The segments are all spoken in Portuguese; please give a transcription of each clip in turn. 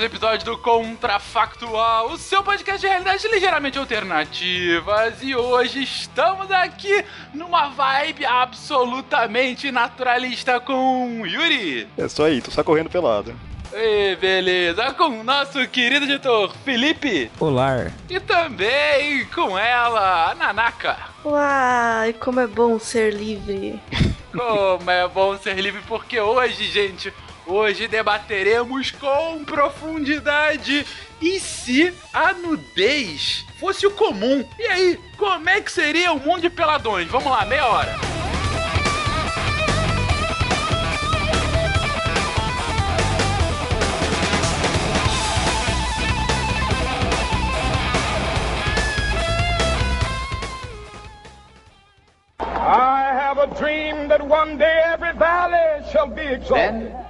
Mais um episódio do Contrafactual, o seu podcast de realidades ligeiramente alternativas. E hoje estamos aqui numa vibe absolutamente naturalista com Yuri. É só aí, tô só correndo pelado. E beleza, com o nosso querido editor Felipe. Olá. E também com ela, a Nanaka. Uai, como é bom ser livre. Como é bom ser livre, porque hoje, gente, Hoje debateremos com profundidade e se a nudez fosse o comum. E aí, como é que seria o mundo de peladões? Vamos lá, meia hora. I have a dream that one day every valley shall be exalted. Then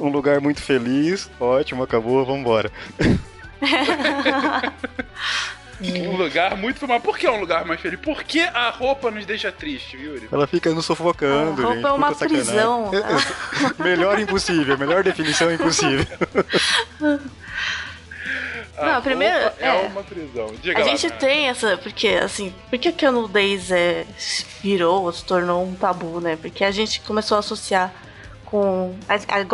Um lugar muito feliz, ótimo, acabou, vambora. um lugar muito Mas por que é um lugar mais feliz? Por que a roupa nos deixa triste, Yuri? Ela fica nos sufocando, a roupa gente. é uma Puta prisão. sacanagem. melhor impossível, melhor definição impossível. A Não, primeiro, roupa é, é. uma prisão. Diga A lá, gente tem essa, porque assim, por que, que a nudez é, virou, se tornou um tabu, né? Porque a gente começou a associar com.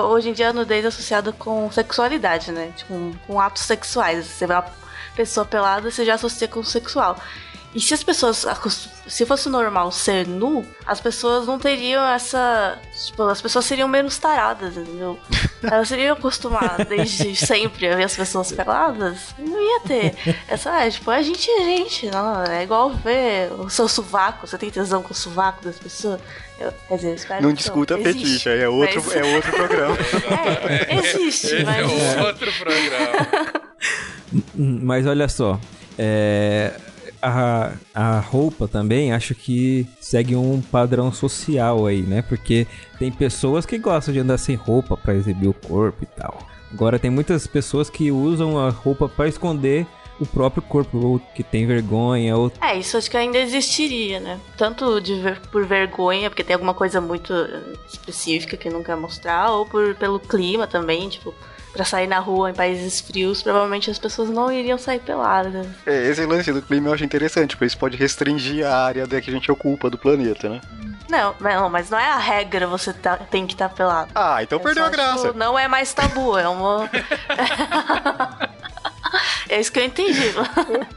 Hoje em dia a nudez é associada com sexualidade, né? Tipo, com atos sexuais. Você vê uma pessoa pelada, você já associa com sexual. E se as pessoas. Se fosse normal ser nu, as pessoas não teriam essa. Tipo, as pessoas seriam menos taradas, entendeu? Elas seriam acostumadas desde sempre a ver as pessoas peladas. Não ia ter. Essa, é, tipo, a gente é gente, não. É igual ver o seu sovaco. Você tem tesão com o sovaco das pessoas. Eu, quer dizer, eu espero Não que discuta Existe, fetiche, é outro, mas- é outro programa. É, existe, Esse mas. é outro programa. Mas olha só, é, a, a roupa também acho que segue um padrão social aí, né? Porque tem pessoas que gostam de andar sem roupa pra exibir o corpo e tal. Agora tem muitas pessoas que usam a roupa pra esconder o próprio corpo, ou que tem vergonha, ou É, isso acho que ainda existiria, né? Tanto de ver- por vergonha, porque tem alguma coisa muito específica que não quer mostrar, ou por, pelo clima também, tipo, pra sair na rua em países frios, provavelmente as pessoas não iriam sair peladas. É, esse lance do clima eu acho interessante, porque isso pode restringir a área da que a gente ocupa do planeta, né? Não, não, mas não é a regra você tá- tem que estar pelado. Ah, então É perdeu só, a graça. tipo, não é mais tabu, é uma. é isso que eu entendi.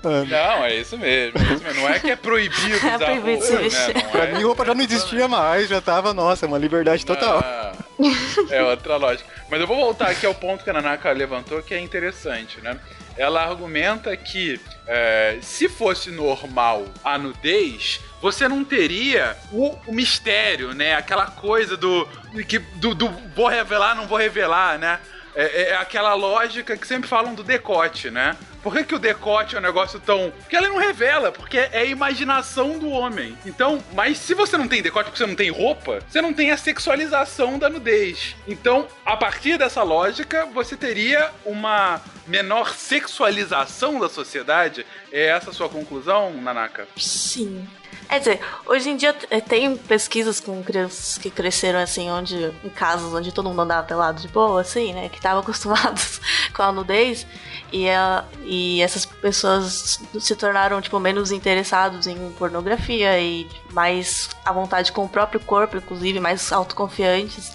Não, é isso mesmo. é isso mesmo. Não é que é proibido É usar proibido roupa, se né? vestir. Não Pra é- mim, roupa já não existia mais, já tava, nossa, uma liberdade total. Ah, é outra lógica. Mas eu vou voltar aqui ao ponto que a Nanaka levantou, que é interessante, né? Ela argumenta que é, se fosse normal a nudez, você não teria o, o mistério, né? Aquela coisa do, que, do, do vou revelar, não vou revelar, né? É, é aquela lógica que sempre falam do decote, né? Por que, que o decote é um negócio tão. Porque ela não revela, porque é a imaginação do homem. Então, mas se você não tem decote porque você não tem roupa, você não tem a sexualização da nudez. Então, a partir dessa lógica, você teria uma menor sexualização da sociedade. É essa a sua conclusão, Nanaka? Sim. É dizer, hoje em dia é, tem pesquisas com crianças que cresceram assim, onde, em casas onde todo mundo andava pelado de boa, assim, né? Que estavam acostumados com a nudez. E, a, e essas pessoas se tornaram, tipo, menos interessados em pornografia e mais à vontade com o próprio corpo, inclusive, mais autoconfiantes.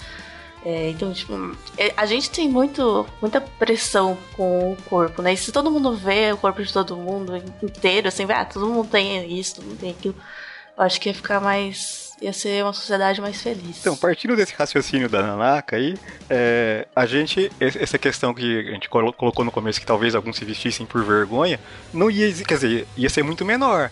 É, então, tipo, é, a gente tem muito, muita pressão com o corpo, né? E se todo mundo vê o corpo de todo mundo inteiro, assim, ah, todo mundo tem isso, todo mundo tem aquilo, eu acho que ia ficar mais ia ser uma sociedade mais feliz. Então, partindo desse raciocínio da Nanaka aí, é, a gente, essa questão que a gente colocou no começo, que talvez alguns se vestissem por vergonha, não ia, quer dizer, ia ser muito menor.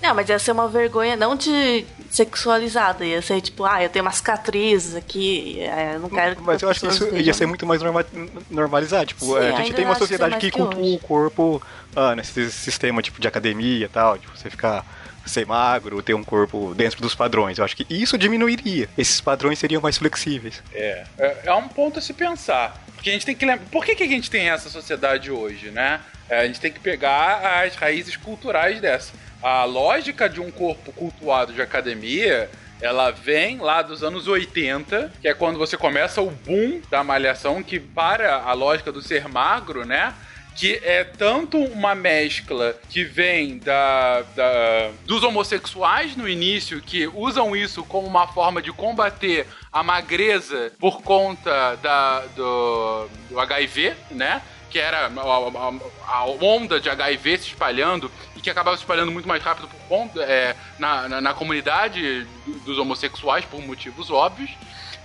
Não, mas ia ser uma vergonha não de sexualizada, ia ser tipo, ah, eu tenho umas cicatrizes aqui, é, eu não quero. Mas eu acho que isso ia ser muito mais norma normalizado. Tipo, Sim, a gente tem uma sociedade que, que cultua o corpo ah, nesse sistema tipo de academia e tal, de você ficar ser magro, ter um corpo dentro dos padrões. Eu acho que isso diminuiria. Esses padrões seriam mais flexíveis. É, é, é um ponto a se pensar. Porque a gente tem que lembrar. Por que, que a gente tem essa sociedade hoje, né? É, a gente tem que pegar as raízes culturais dessa. A lógica de um corpo cultuado de academia ela vem lá dos anos 80, que é quando você começa o boom da malhação, que para a lógica do ser magro, né? Que é tanto uma mescla que vem da, da, dos homossexuais no início, que usam isso como uma forma de combater a magreza por conta da, do, do HIV, né? que era a, a, a, onda de HIV se espalhando e que acabava se espalhando muito mais rápido por é, na, na, na, comunidade dos homossexuais, por motivos óbvios.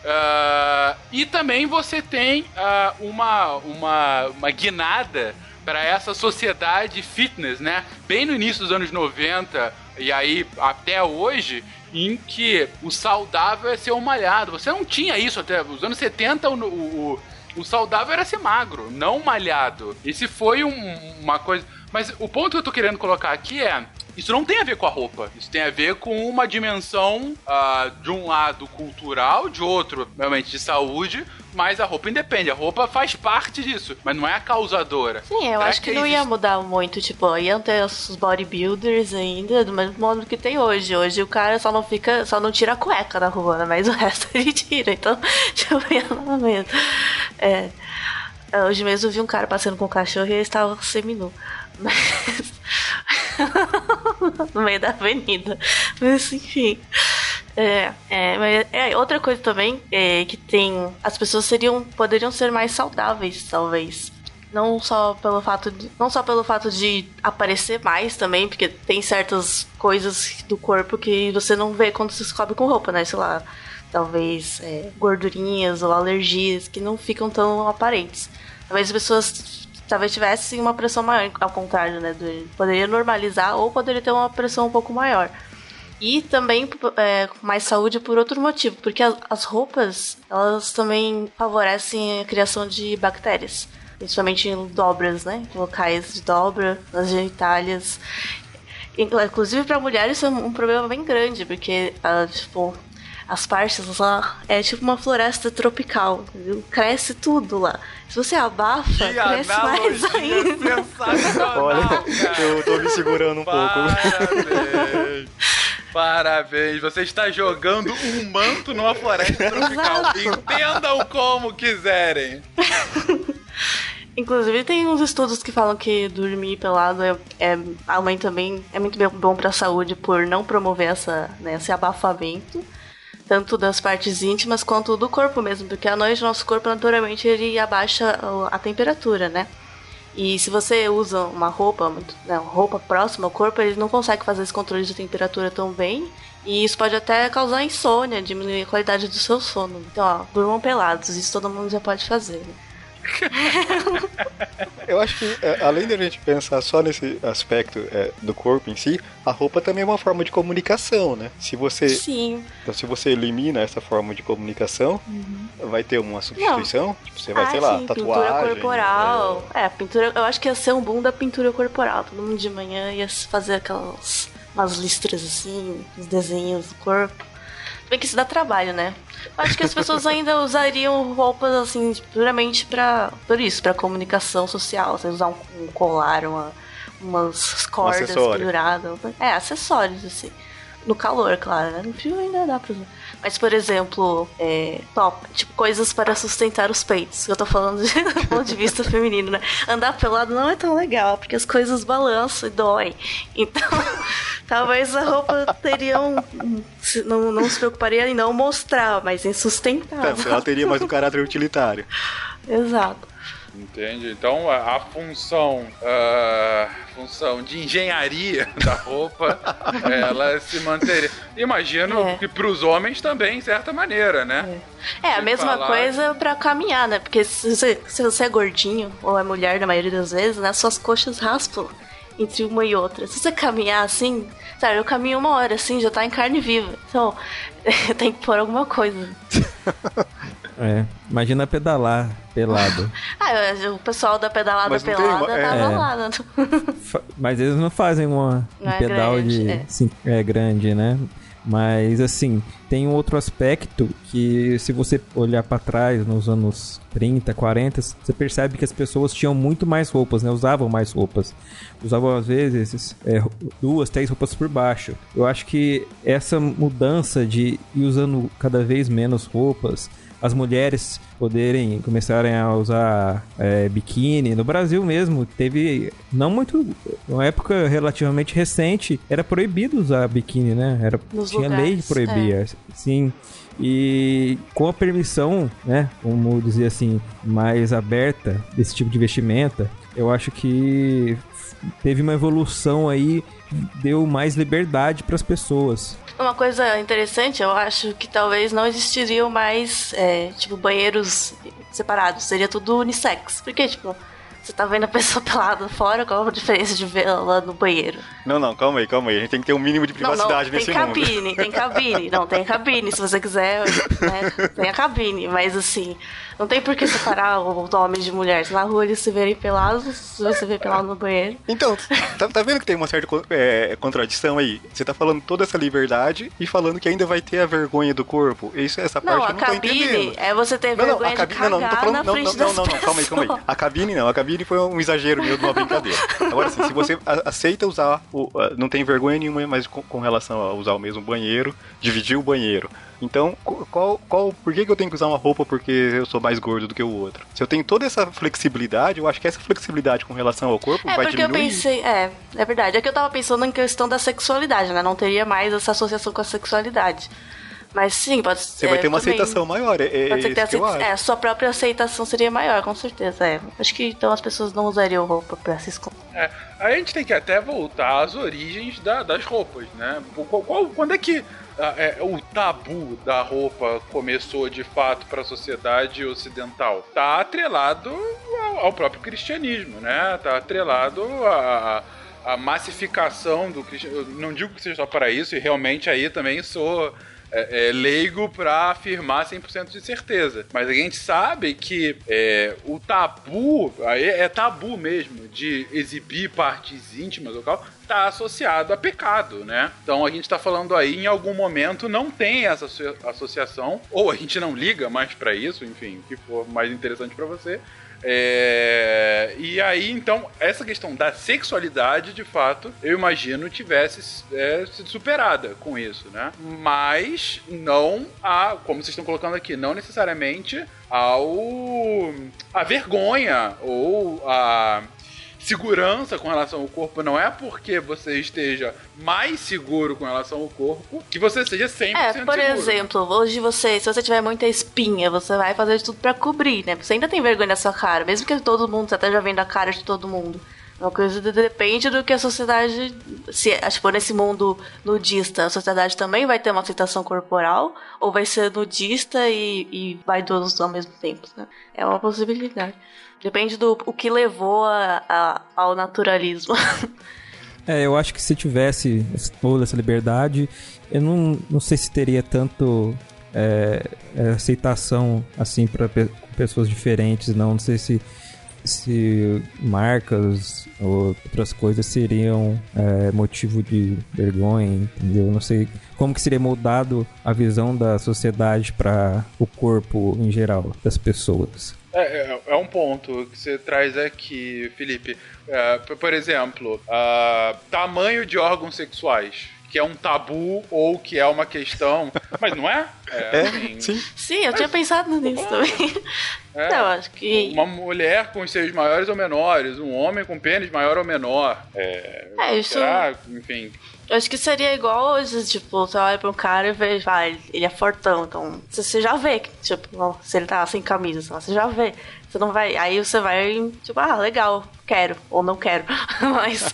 Uh, e também você tem uh, uma, uma, uma guinada para essa sociedade fitness, né? Bem no início dos anos 90 e aí até hoje, em que o saudável é ser um malhado. Você não tinha isso até os anos 70, o, o, o saudável era ser magro, não malhado. Esse foi um, uma coisa. Mas o ponto que eu tô querendo colocar aqui é isso não tem a ver com a roupa. Isso tem a ver com uma dimensão uh, de um lado cultural, de outro, realmente, de saúde. Mas a roupa independe, a roupa faz parte disso, mas não é a causadora. Sim, eu Será acho que, que não existe... ia mudar muito, tipo, iam ter os bodybuilders ainda, do mesmo modo que tem hoje. Hoje o cara só não fica, só não tira a cueca da rua, né? mas o resto ele tira, então, tipo, ia no mesmo. É, hoje mesmo eu vi um cara passando com um cachorro e ele estava seminu. Mas... no meio da avenida. Mas enfim. É, é, mas é, outra coisa também é que tem. As pessoas seriam. poderiam ser mais saudáveis, talvez. Não só pelo fato de. Não só pelo fato de aparecer mais também, porque tem certas coisas do corpo que você não vê quando se descobre com roupa, né? Sei lá. Talvez é, gordurinhas ou alergias que não ficam tão aparentes. Talvez as pessoas talvez tivesse uma pressão maior, ao contrário, né? Do, poderia normalizar ou poderia ter uma pressão um pouco maior. E também é, mais saúde por outro motivo, porque as, as roupas elas também favorecem a criação de bactérias, principalmente em dobras, né? Locais de dobra, nas genitálias. Inclusive para mulheres isso é um problema bem grande, porque ah, tipo, as partes lá é tipo uma floresta tropical, entendeu? cresce tudo lá. Se você abafa, que cresce mais ainda. Olha, cara. eu tô me segurando um Parabéns. pouco. Parabéns, você está jogando um manto numa floresta tropical. Entendam como quiserem. Inclusive tem uns estudos que falam que dormir pelado é, é aumenta também é muito bom para a saúde por não promover essa, né, esse abafamento tanto das partes íntimas quanto do corpo mesmo, porque à noite nosso corpo naturalmente ele abaixa a temperatura, né? E se você usa uma roupa, né, roupa próxima ao corpo, ele não consegue fazer esse controle de temperatura tão bem. E isso pode até causar insônia, diminuir a qualidade do seu sono. Então, ó, durmam pelados, isso todo mundo já pode fazer. Né? Eu acho que, é, além da gente pensar só nesse aspecto é, do corpo em si, a roupa também é uma forma de comunicação, né? Se você, Sim. Então, se você elimina essa forma de comunicação, uhum. vai ter uma substituição? Tipo, você vai, ah, sei lá, sim, tatuagem. Pintura corporal. É... é, pintura. Eu acho que ia ser um boom da pintura corporal. Todo mundo de manhã ia fazer aquelas umas listras assim, os desenhos do corpo. Bem que isso dá trabalho, né? Acho que as pessoas ainda usariam roupas assim, puramente para por isso, para comunicação social. Você usar um, colar, uma, umas cordas um penduradas. É, acessórios, assim. No calor, claro, né? No frio ainda dá pra usar. Mas, por exemplo, é, top, tipo, coisas para sustentar os peitos. Eu tô falando de, do ponto de vista feminino, né? Andar pelado não é tão legal, porque as coisas balançam e doem. Então, talvez a roupa teria um. Não, não se preocuparia em não mostrar, mas em sustentar. É, ela teria mais um caráter utilitário. Exato. Entende? Então a, a função, a função de engenharia da roupa, ela se manteria. Imagino é. que para os homens também, de certa maneira, né? É, é a mesma falar... coisa para caminhar, né? Porque se você, se você é gordinho ou é mulher na maioria das vezes, né? Suas coxas raspam entre uma e outra. Se você caminhar assim, sabe, eu caminho uma hora assim, já tá em carne viva. Então, tem que pôr alguma coisa. É, imagina pedalar pelado. ah, o pessoal da pedalada Mas pelada uma... tava é. lá. Mas eles não fazem uma, um é pedal grande, de. É. Sim, é grande, né? Mas assim, tem um outro aspecto que se você olhar para trás nos anos 30, 40, você percebe que as pessoas tinham muito mais roupas, né? Usavam mais roupas. Usavam às vezes é, duas, três roupas por baixo. Eu acho que essa mudança de ir usando cada vez menos roupas as mulheres poderem começarem a usar é, biquíni. No Brasil mesmo, teve não muito, uma época relativamente recente, era proibido usar biquíni, né? Era, Nos tinha lugares, lei que proibia. É. Sim. E com a permissão, né, como dizer assim, mais aberta desse tipo de vestimenta, eu acho que teve uma evolução aí, deu mais liberdade para as pessoas. Uma coisa interessante, eu acho que talvez não existiriam mais, é, tipo, banheiros separados. Seria tudo unissex. Porque, tipo, você tá vendo a pessoa pelada fora, qual a diferença de ver ela no banheiro? Não, não, calma aí, calma aí. A gente tem que ter um mínimo de privacidade não, não, nesse tem cabine, mundo. Tem cabine, não, tem cabine. Se você quiser, né, tem a cabine. Mas assim, não tem por que separar o homem de mulher. Se na rua eles se verem pelados, se você vê pelado no banheiro. Então, tá, tá vendo que tem uma certa é, contradição aí? Você tá falando toda essa liberdade e falando que ainda vai ter a vergonha do corpo. Isso, essa não, parte eu não tô entendendo. é você ter não, vergonha não, a cabine, de não, não, tô falando, não, frente não, não, não, calma aí, calma aí. A cabine não, a cabine foi um exagero meu de uma brincadeira. Agora sim, se você aceita usar, o, não tem vergonha nenhuma, mas com, com relação a usar o mesmo banheiro, dividir o banheiro, então, qual, qual, por que, que eu tenho que usar uma roupa porque eu sou mais gordo do que o outro? Se eu tenho toda essa flexibilidade, eu acho que essa flexibilidade com relação ao corpo é, vai porque diminuir. eu pensei, é, é verdade. É que eu tava pensando em questão da sexualidade, né? Não teria mais essa associação com a sexualidade. Mas sim, pode ser. Você vai ter uma também, aceitação maior, é, é pode ser que, que eu acho. É, a sua própria aceitação seria maior, com certeza. É. Acho que então as pessoas não usariam roupa pra se esconder. É, a gente tem que até voltar às origens da, das roupas, né? Qual, qual, quando é que é, o tabu da roupa começou de fato para a sociedade ocidental? Tá atrelado ao, ao próprio cristianismo, né? Tá atrelado a, a massificação do cristianismo. Não digo que seja só para isso, e realmente aí também sou é, é, leigo para afirmar 100% de certeza. Mas a gente sabe que é, o tabu, é tabu mesmo, de exibir partes íntimas ou tal, está associado a pecado, né? Então a gente está falando aí em algum momento não tem essa associação, ou a gente não liga mais para isso, enfim, o que for mais interessante para você. É... E aí, então, essa questão da sexualidade, de fato, eu imagino tivesse é, sido superada com isso, né? Mas não a, como vocês estão colocando aqui, não necessariamente ao a vergonha ou a segurança com relação ao corpo não é porque você esteja mais seguro com relação ao corpo que você seja 100% É, por seguro. exemplo, hoje você, se você tiver muita espinha, você vai fazer de tudo para cobrir, né? Você ainda tem vergonha na sua cara, mesmo que todo mundo, você até já vendo a cara de todo mundo. Uma coisa de, depende do que a sociedade. Se, tipo, nesse mundo nudista, a sociedade também vai ter uma aceitação corporal, ou vai ser nudista e, e vaidoso ao mesmo tempo. Né? É uma possibilidade. Depende do o que levou a, a, ao naturalismo. É, eu acho que se tivesse toda essa liberdade, eu não, não sei se teria tanto é, aceitação assim para pe pessoas diferentes, não. Não sei se, se marcas ou outras coisas seriam é, motivo de vergonha, entendeu? Não sei como que seria moldado a visão da sociedade para o corpo em geral das pessoas. É, é, é, um ponto que você traz aqui, Felipe. É, por exemplo, uh, tamanho de órgãos sexuais que é um tabu ou que é uma questão. Mas não é? É, é assim, sim. Sim, eu mas, tinha pensado nisso também. É, não, acho que. Uma mulher com seios maiores ou menores, um homem com pênis maior ou menor. É, é isso. Será? Enfim. Eu acho que seria igual hoje, tipo, você olha pra um cara e vê, vai, ele é fortão, então você já vê, tipo, se ele tá sem camisa, você já vê. Você não vai. Aí você vai, tipo, ah, legal, quero, ou não quero. mas,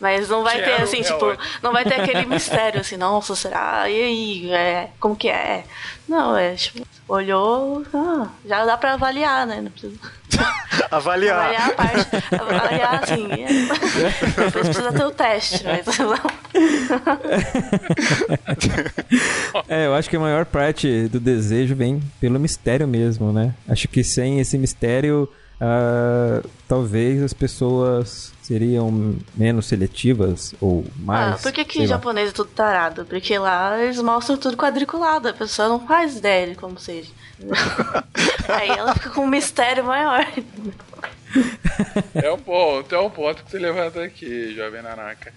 mas não vai quero, ter, assim, é tipo, ótimo. não vai ter aquele mistério, assim, nossa, será? E aí? É, como que é? Não, é tipo, olhou, ah, já dá pra avaliar, né? Não precisa. avaliar. Avaliar a parte. Avaliar, assim. É, depois precisa ter o teste, mas não. é, eu acho que a maior parte do desejo vem pelo mistério mesmo, né? Acho que sem esse mistério uh, talvez as pessoas seriam menos seletivas ou mais. Ah, por que, que japonês é tudo tarado? Porque lá eles mostram tudo quadriculado, a pessoa não faz ideia de como seja. Aí ela fica com um mistério maior. É um ponto, é um ponto que você levanta aqui, jovem Nanaka.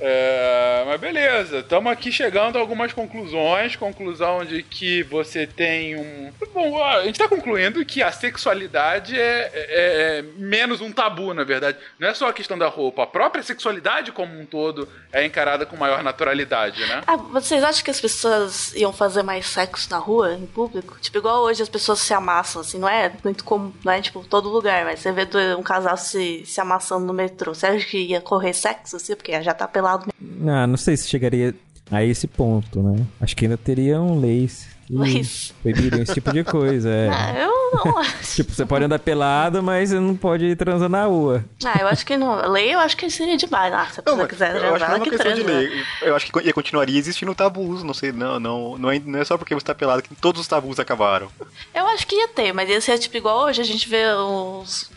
É, mas beleza, estamos aqui chegando a algumas conclusões. Conclusão de que você tem um. Bom, a gente está concluindo que a sexualidade é, é, é, menos um tabu, na verdade. Não é só a questão da roupa, a própria sexualidade como um todo é encarada com maior naturalidade, né? Ah, vocês acham que as pessoas iam fazer mais sexo na rua, em público? Tipo, igual hoje as pessoas se amassam, assim, não é muito comum, não é tipo todo lugar, mas você vê um casal se, se amassando no metrô. Você acha que ia correr sexo, assim, porque já tá pelado lado. Ah, não sei se chegaria a esse ponto, né? Acho que ainda teriam leis mas... Proibiriam esse tipo de coisa, é. Ah, eu não acho. tipo, você pode andar pelado, mas você não pode transar na rua. Ah, eu acho que não. Lei eu acho que seria demais. Ah, se a pessoa quiser transar, eu acho que, não é que questão de lei. Eu acho que continuaria existindo tabus, não sei, não, não, não é, não é só porque você tá pelado que todos os tabus acabaram. Eu acho que ia ter, mas ia ser tipo igual hoje, a gente vê os,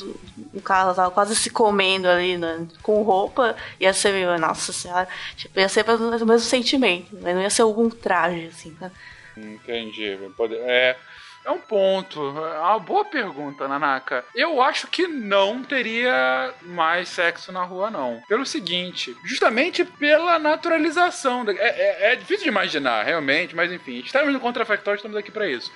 um casal quase se comendo ali né, com roupa, ia ser meio, nossa senhora, tipo, ia ser o mesmo sentimento, mas não ia ser algum traje, assim, né? Entendi. É, é um ponto. É uma boa pergunta, Nanaka. Eu acho que não teria mais sexo na rua, não. Pelo seguinte, justamente pela naturalização. É, é, é difícil de imaginar, realmente, mas enfim, estamos no contrafactual, estamos aqui para isso.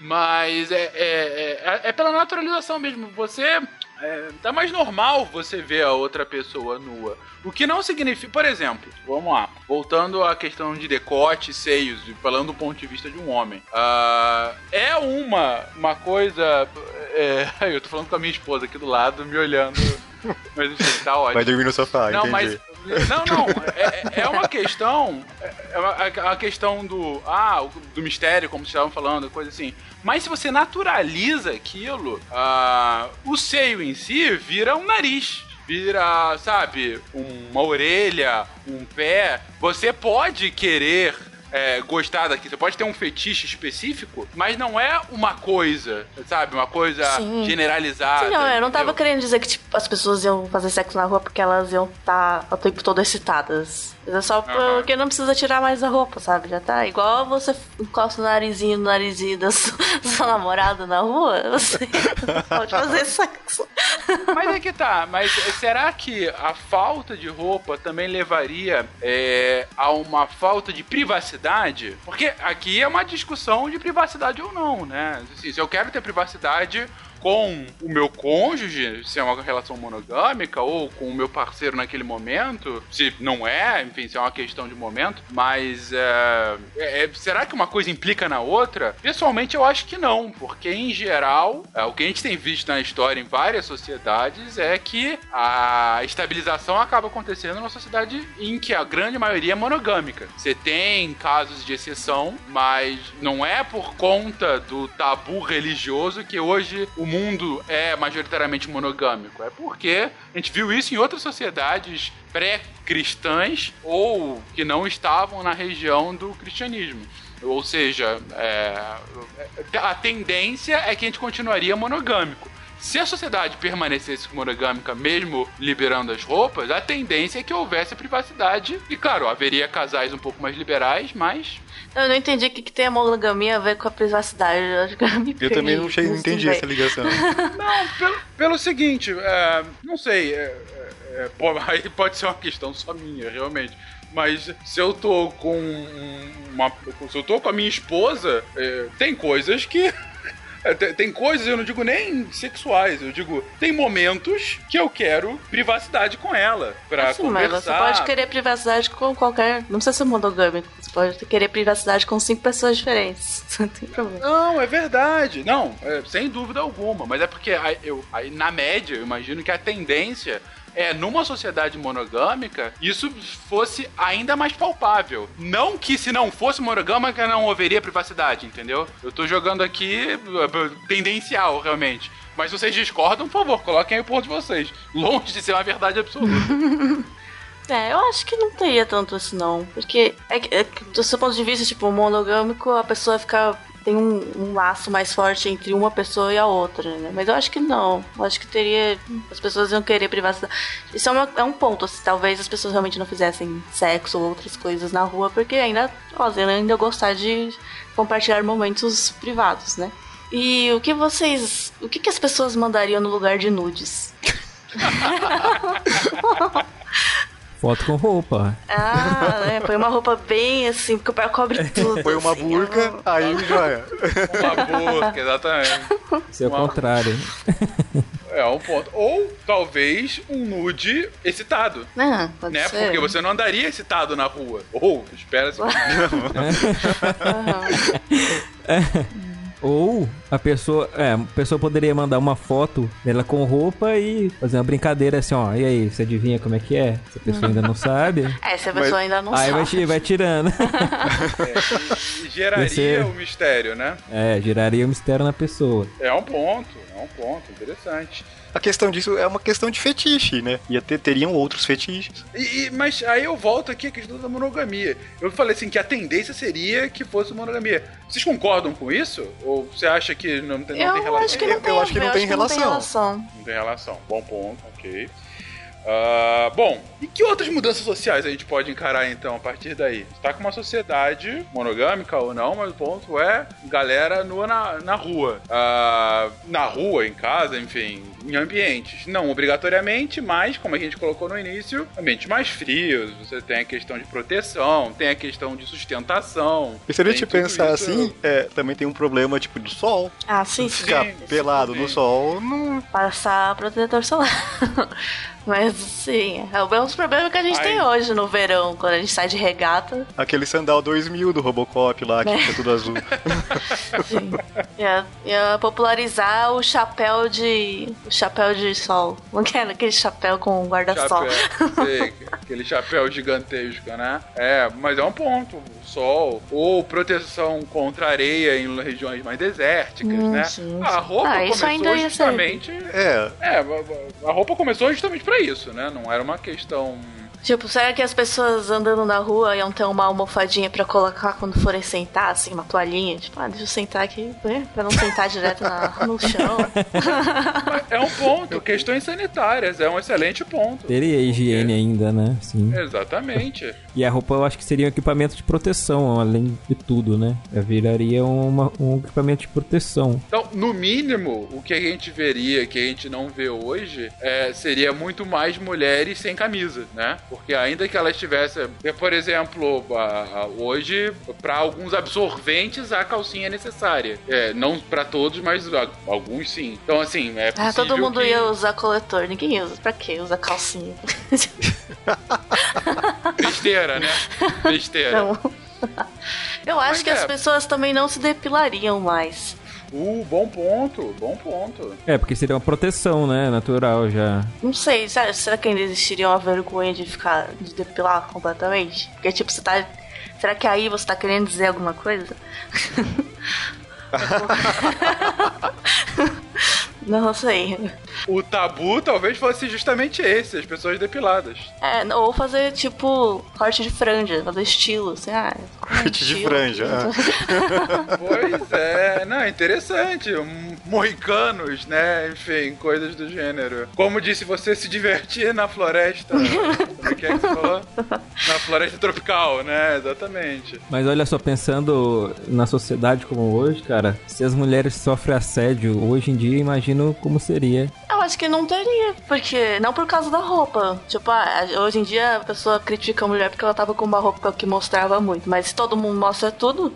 Mas é, é, é, é pela naturalização mesmo. Você é, tá mais normal você ver a outra pessoa nua. O que não significa, por exemplo, vamos lá, voltando à questão de decote, seios, falando do ponto de vista de um homem. Uh, é uma, uma coisa. É, eu tô falando com a minha esposa aqui do lado, me olhando. Mas enfim, tá ótimo. Vai dormir no sofá, não, entendi. Mas, não, não. É, é uma questão. É uma, a questão do. Ah, do mistério, como vocês estavam falando, coisa assim. Mas se você naturaliza aquilo, uh, o seio em si vira um nariz vira, sabe, uma orelha, um pé. Você pode querer é, gostar daqui. Você pode ter um fetiche específico, mas não é uma coisa, sabe? Uma coisa Sim. generalizada. Sim, não, eu não tava querendo dizer que tipo, as pessoas iam fazer sexo na rua porque elas iam estar tá o tempo todo excitadas. É só porque uhum. não precisa tirar mais a roupa, sabe? Já tá igual você encosta o narizinho no narizinho da sua, sua namorada na rua, você pode fazer sexo. Mas é que tá, mas será que a falta de roupa também levaria é, a uma falta de privacidade? Porque aqui é uma discussão de privacidade ou não, né? Assim, se eu quero ter privacidade com o meu cônjuge, se é uma relação monogâmica, ou com o meu parceiro naquele momento, se não é, enfim, se é uma questão de momento, mas é, é, será que uma coisa implica na outra? Pessoalmente, eu acho que não, porque em geral, é, o que a gente tem visto na história em várias sociedades é que a estabilização acaba acontecendo numa sociedade em que a grande maioria é monogâmica. Você tem casos de exceção, mas não é por conta do tabu religioso que hoje o mundo é majoritariamente monogâmico. É porque a gente viu isso em outras sociedades pré-cristãs ou que não estavam na região do cristianismo. Ou seja, é, a tendência é que a gente continuaria monogâmico. Se a sociedade permanecesse monogâmica, mesmo liberando as roupas, a tendência é que houvesse privacidade. E claro, haveria casais um pouco mais liberais, mas. Eu não entendi o que, que tem a monogamia a ver com a privacidade. Eu, eu também não, cheguei, não entendi essa ligação. não, pelo, pelo seguinte, é, não sei. É, é, é aí pode ser uma questão só minha, realmente. Mas se eu tô com uma. Se eu tô com a minha esposa, é, tem coisas que tem, tem, coisas, eu não digo nem sexuais, eu digo, tem momentos que eu quero privacidade com ela. Pra assim, conversar. Mas você pode querer privacidade com qualquer. Não precisa ser monogâmico. Você pode querer privacidade com cinco pessoas diferentes. Não tem problema. Não, é verdade. Não, é, sem dúvida alguma. Mas é porque aí, eu, aí, na média, eu imagino que a tendência é, numa sociedade monogâmica, isso fosse ainda mais palpável. Não que se não fosse monogâmica não haveria privacidade, entendeu? Eu tô jogando aqui eh, tendencial, realmente. Mas se vocês discordam, por favor, coloquem aí o ponto de vocês. Longe de ser uma verdade absoluta. É, eu acho que não teria tanto assim, não. Porque, é, é, do seu ponto de vista, tipo, monogâmico, a pessoa fica tem um, um, laço mais forte entre uma pessoa e a outra, né? Mas eu acho que não. Eu acho que teria. As pessoas iam querer privacidade. Isso é, uma, é um ponto. Assim, talvez as pessoas realmente não fizessem sexo ou outras coisas na rua, porque ainda. Elas ainda gostar de compartilhar momentos privados, né? E o que vocês. O que, que as pessoas mandariam no lugar de nudes? Foto com roupa. Ah, é, põe uma roupa bem assim, porque o pé cobre tudo. Põe uma assim, burca, aí joia. Uma burca, exatamente. Isso é o contrário. É um ponto. Ou talvez um nude excitado. Ah, pode né? ser. Porque você não andaria excitado na rua. Ou, espera-se. uhum. Ou a pessoa, é, a pessoa poderia mandar uma foto dela com roupa e fazer uma brincadeira assim, ó. E aí, você adivinha como é que é? Se a pessoa ainda não sabe. É, se a pessoa Mas, ainda não aí sabe. Aí vai, vai tirando. É, geraria Você, o mistério, né? É, geraria o mistério na pessoa. É um ponto, é um ponto, interessante a questão disso é uma questão de fetiche, né? Ia ter, teriam outros fetiches. E, e, mas aí eu volto aqui à questão da monogamia. Eu falei assim que a tendência seria que fosse monogamia. Vocês concordam com isso? Ou você acha que não tem, não eu tem relação? Acho que não tem, eu, acho que não, tem, relação. não tem relação. Não tem relação. Bom ponto, ok. Uh, bom, e que outras mudanças sociais a gente pode encarar então a partir daí? Está com uma sociedade monogâmica ou não, mas o ponto é galera nua na, na rua. Uh, na rua, em casa, enfim, em ambientes. Não obrigatoriamente, mas como a gente colocou no início, ambientes mais frios, você tem a questão de proteção, tem a questão de sustentação. E se a gente pensar isso... assim, é, também tem um problema tipo do sol. Ah, sim, sim. Ficar pelado no sol não. Passar protetor solar. Mas sim, é o mesmo problema que a gente Ai. tem hoje no verão, quando a gente sai de regata. Aquele sandal 2000 do Robocop lá, que é. fica tudo azul. sim. Ia, ia popularizar o chapéu de. O chapéu de sol. Não quero aquele chapéu com guarda-sol. aquele chapéu gigantesco, né? É, mas é um ponto. Sol. Ou proteção contra areia em regiões mais desérticas, hum, né? Sim, a roupa ah, começou justamente. É. É, a roupa começou justamente pra isso, né? Não era uma questão Tipo, será que as pessoas andando na rua iam ter uma almofadinha pra colocar quando forem sentar, assim, uma toalhinha? Tipo, ah, deixa eu sentar aqui, né? Pra não sentar direto na, no chão. É um ponto. Questões sanitárias, é um excelente ponto. Teria higiene ainda, né? Sim. Exatamente. E a roupa eu acho que seria um equipamento de proteção, além de tudo, né? Eu viraria uma, um equipamento de proteção. Então, no mínimo, o que a gente veria, que a gente não vê hoje, é, seria muito mais mulheres sem camisa, né? Porque ainda que ela estivesse, por exemplo, hoje para alguns absorventes a calcinha é necessária. É, não para todos, mas alguns sim. Então assim, é Ah, todo mundo que... ia usar coletor, ninguém usa. Pra que usar calcinha? Besteira, né? Besteira. Não. Eu acho mas que é. as pessoas também não se depilariam mais. Uh, bom ponto, bom ponto. É, porque seria uma proteção, né? Natural já. Não sei, será, será que ainda existiria uma vergonha de ficar. de depilar completamente? Porque, tipo, você tá. Será que aí você tá querendo dizer alguma coisa? Não sei. O tabu talvez fosse justamente esse, as pessoas depiladas. É, ou fazer tipo corte de franja, fazer estilo, assim, ah. Corte de franja. É. pois é, não, interessante. Moicanos, né? Enfim, coisas do gênero. Como disse você se divertir na floresta. Como é que, é que você falou? Na floresta tropical, né? Exatamente. Mas olha só, pensando na sociedade como hoje, cara, se as mulheres sofrem assédio hoje em dia, imagina imagino como seria. Eu acho que não teria, porque não por causa da roupa. Tipo, ah, hoje em dia a pessoa critica a mulher porque ela tava com uma roupa que mostrava muito, mas se todo mundo mostra tudo,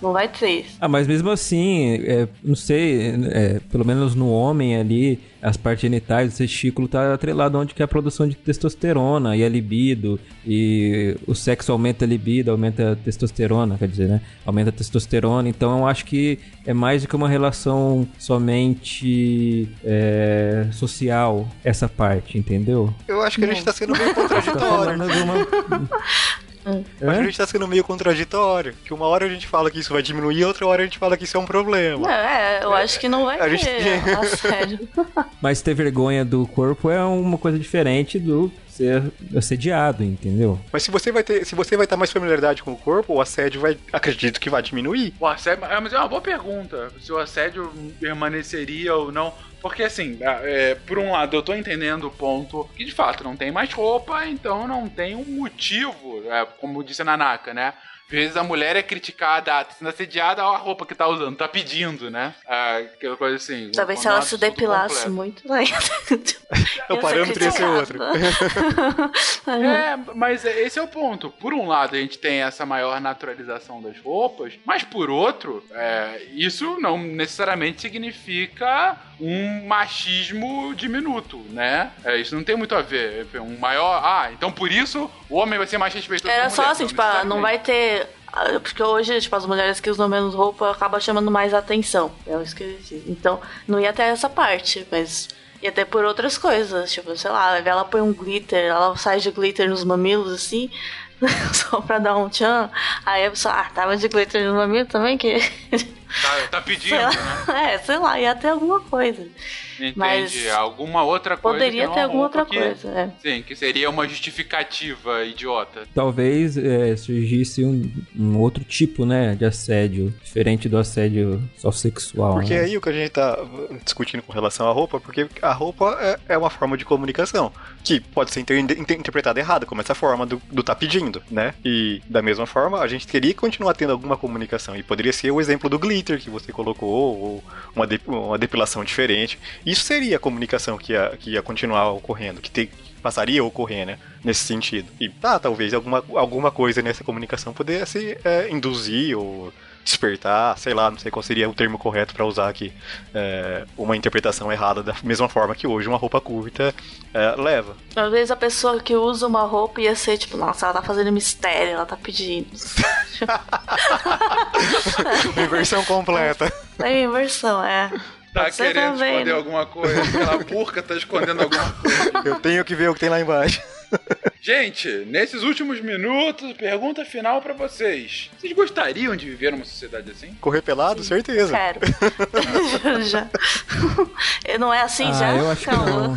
não vai ter. Ah, mas mesmo assim, é, não sei, é, pelo menos no homem ali, as partes genitais, o testículo tá atrelado onde que é a produção de testosterona e a libido. E o sexo aumenta a libido, aumenta a testosterona, quer dizer, né? Aumenta a testosterona. Então eu acho que é mais do que uma relação somente é, social, essa parte, entendeu? Eu acho que a gente tá sendo meio contraditório. Mas a gente tá sendo meio contraditório. Que uma hora a gente fala que isso vai diminuir, outra hora a gente fala que isso é um problema. É, eu acho que não vai a ter, gente... a sério. Mas ter vergonha do corpo é uma coisa diferente do ser assediado, entendeu? Mas se você vai ter, se você vai estar mais familiaridade com o corpo, o assédio vai, acredito que vai diminuir. O assédio, é, mas é uma boa pergunta. Se o assédio permaneceria ou não. Porque assim, é, por um lado eu tô entendendo o ponto que de fato não tem mais roupa, então não tem um motivo, é, como disse a Nanaka, né? Às vezes a mulher é criticada, tá sendo assediada, a roupa que tá usando, tá pedindo, né? Ah, aquela coisa assim. Talvez se ela se depilasse muito, né? o parâmetro ia ser outro. é, mas esse é o ponto. Por um lado, a gente tem essa maior naturalização das roupas, mas por outro, é, isso não necessariamente significa um machismo diminuto, né? É, isso não tem muito a ver. Um maior. Ah, então por isso o homem vai ser mais respeitoso. Era só assim, tipo, ah, não vai ter ah, porque hoje, tipo, as mulheres que usam menos roupa acabam chamando mais atenção. É isso que eu disse. Então, não ia ter essa parte, mas ia ter por outras coisas. Tipo, sei lá, ela põe um glitter, ela sai de glitter nos mamilos, assim, só pra dar um tchan. Aí a pessoa, ah, tava de glitter nos mamilos também, que. Tá, tá pedindo, né? É, sei lá, ia ter alguma coisa. Entendi. Mas alguma outra coisa. Poderia ter alguma outra que, coisa, é. Sim, que seria uma justificativa idiota. Talvez é, surgisse um, um, outro tipo, né, de assédio, diferente do assédio só sexual. Porque né? aí o que a gente tá discutindo com relação à roupa, porque a roupa é, é uma forma de comunicação, que pode ser inter interpretada errada, como essa forma do, do tá pedindo, né? E da mesma forma, a gente teria que continuar tendo alguma comunicação. E poderia ser o exemplo do glitter que você colocou, ou uma, de uma depilação diferente. Isso seria a comunicação que ia, que ia continuar ocorrendo, que te, passaria a ocorrer, né? Nesse sentido. E tá, talvez alguma, alguma coisa nessa comunicação pudesse é, induzir ou despertar, sei lá, não sei qual seria o termo correto para usar aqui, é, uma interpretação errada da mesma forma que hoje uma roupa curta é, leva. Às vezes a pessoa que usa uma roupa ia ser tipo, nossa, ela tá fazendo mistério, ela tá pedindo. Inversão completa. É inversão, é tá querendo também, esconder né? alguma coisa. Aquela burca tá escondendo alguma coisa. Eu tenho que ver o que tem lá embaixo. Gente, nesses últimos minutos, pergunta final para vocês. Vocês gostariam de viver numa sociedade assim? Correr pelado? Sim. Certeza. Quero. já. Não é assim ah, já? Eu acho que não.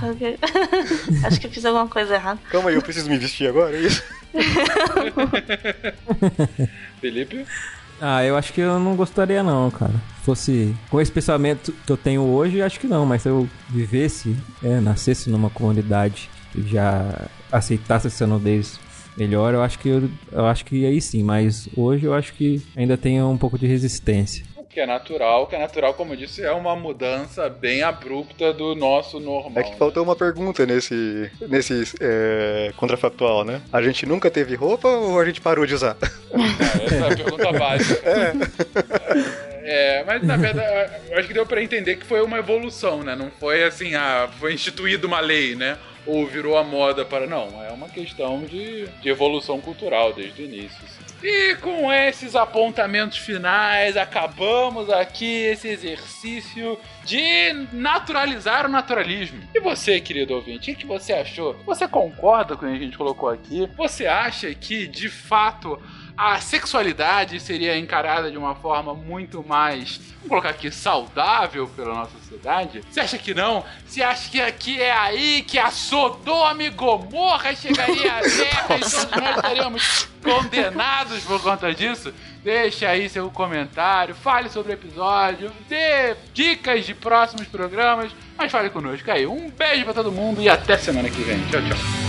acho que eu fiz alguma coisa errada. Calma aí, eu preciso me vestir agora, é isso? Felipe? Ah, eu acho que eu não gostaria não, cara. Se fosse com esse pensamento que eu tenho hoje, acho que não, mas se eu vivesse, é, nascesse numa comunidade já aceitasse essa nudez melhor, eu acho que eu, eu acho que aí sim, mas hoje eu acho que ainda tem um pouco de resistência que é natural, que é natural, como eu disse, é uma mudança bem abrupta do nosso normal. É que faltou uma pergunta nesse, nesse é, contrafactual, né? A gente nunca teve roupa ou a gente parou de usar? É, essa é a pergunta básica. É. É, mas na verdade, eu acho que deu para entender que foi uma evolução, né? Não foi assim, ah, foi instituída uma lei, né? Ou virou a moda para. Não, é uma questão de, de evolução cultural desde o início. Assim. E com esses apontamentos finais, acabamos aqui esse exercício de naturalizar o naturalismo. E você, querido ouvinte, o que você achou? Você concorda com o que a gente colocou aqui? Você acha que, de fato, a sexualidade seria encarada de uma forma muito mais, vamos colocar aqui, saudável pela nossa sociedade? Você acha que não? Você acha que aqui é aí que a Sodoma e Gomorra chegaria à Terra e todos nós estaríamos condenados por conta disso? Deixe aí seu comentário, fale sobre o episódio, dê dicas de próximos programas, mas fale conosco aí. Um beijo para todo mundo e até semana que vem. Tchau, tchau.